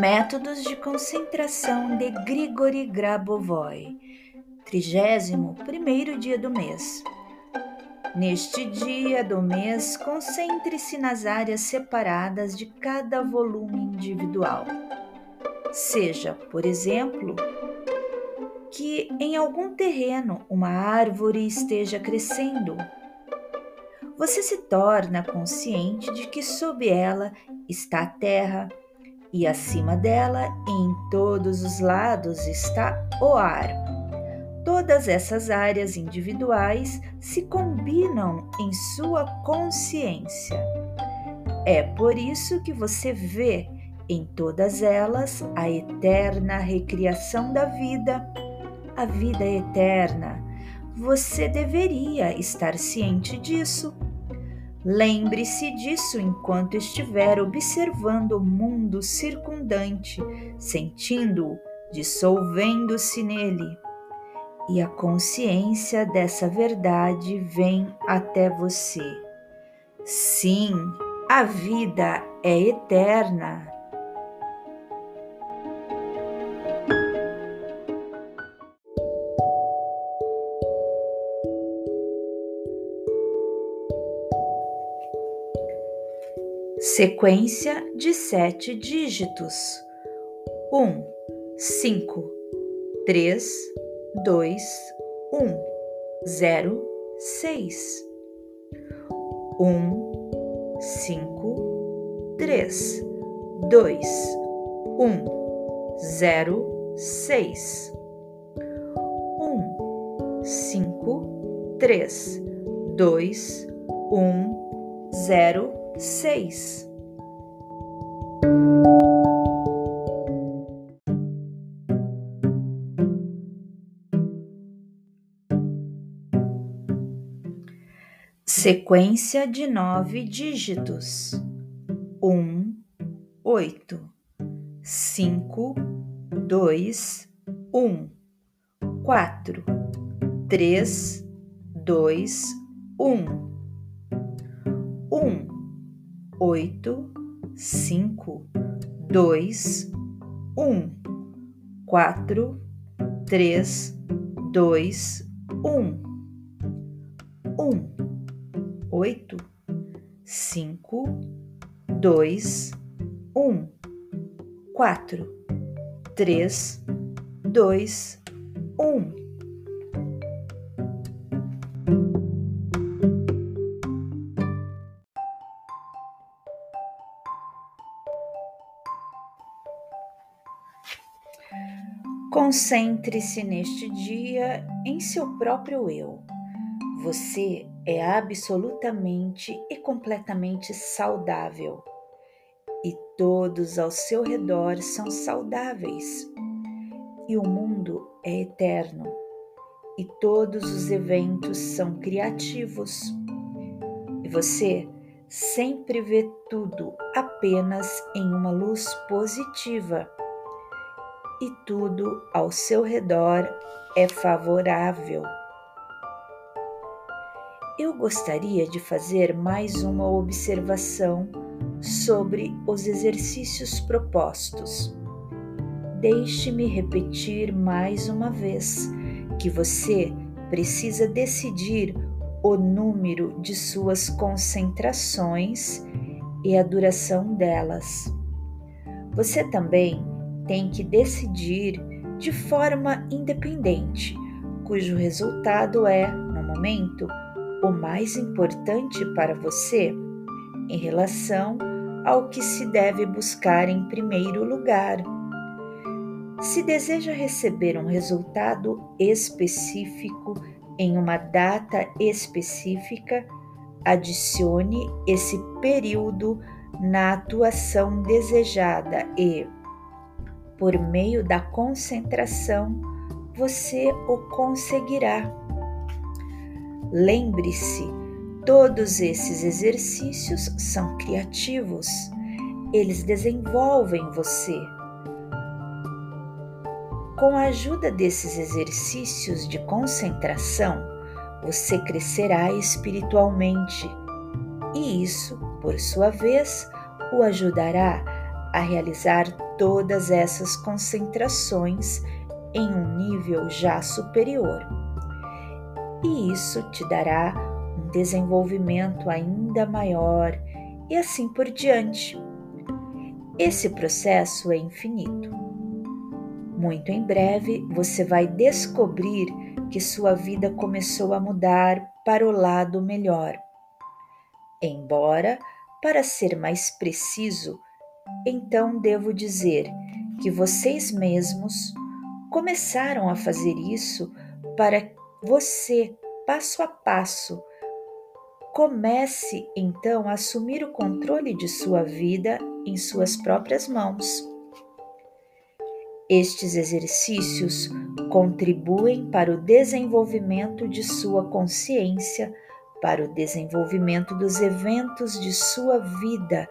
Métodos de concentração de Grigori Grabovoi, 31º dia do mês. Neste dia do mês, concentre-se nas áreas separadas de cada volume individual. Seja, por exemplo, que em algum terreno uma árvore esteja crescendo. Você se torna consciente de que sob ela está a terra e acima dela, em todos os lados, está o ar. Todas essas áreas individuais se combinam em sua consciência. É por isso que você vê em todas elas a eterna recriação da vida, a vida eterna. Você deveria estar ciente disso Lembre-se disso enquanto estiver observando o mundo circundante, sentindo-o dissolvendo-se nele. E a consciência dessa verdade vem até você. Sim, a vida é eterna. Sequência de sete dígitos: um, cinco, três, dois, um, zero, seis. Um, cinco, três, dois, um, zero, seis. Um, cinco, três, dois, um, zero, seis. Sequência de nove dígitos: um, oito, cinco, dois, um, quatro, três, dois, um, um oito, cinco, dois, um, quatro, três, dois, um, um, oito, cinco, dois, um, quatro, três, dois, um. Concentre-se neste dia em seu próprio eu. Você é absolutamente e completamente saudável. E todos ao seu redor são saudáveis. E o mundo é eterno. E todos os eventos são criativos. E você sempre vê tudo apenas em uma luz positiva e tudo ao seu redor é favorável. Eu gostaria de fazer mais uma observação sobre os exercícios propostos. Deixe-me repetir mais uma vez que você precisa decidir o número de suas concentrações e a duração delas. Você também tem que decidir de forma independente, cujo resultado é, no momento, o mais importante para você em relação ao que se deve buscar em primeiro lugar. Se deseja receber um resultado específico em uma data específica, adicione esse período na atuação desejada e, por meio da concentração, você o conseguirá. Lembre-se, todos esses exercícios são criativos, eles desenvolvem você. Com a ajuda desses exercícios de concentração, você crescerá espiritualmente e isso, por sua vez, o ajudará a realizar todas essas concentrações em um nível já superior. E isso te dará um desenvolvimento ainda maior e assim por diante. Esse processo é infinito. Muito em breve você vai descobrir que sua vida começou a mudar para o lado melhor. Embora, para ser mais preciso, então devo dizer que vocês mesmos começaram a fazer isso para você, passo a passo. Comece então a assumir o controle de sua vida em suas próprias mãos. Estes exercícios contribuem para o desenvolvimento de sua consciência, para o desenvolvimento dos eventos de sua vida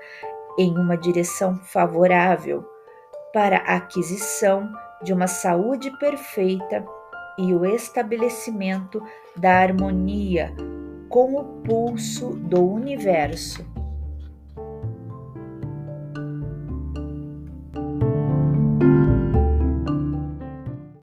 em uma direção favorável, para a aquisição de uma saúde perfeita e o estabelecimento da harmonia com o pulso do universo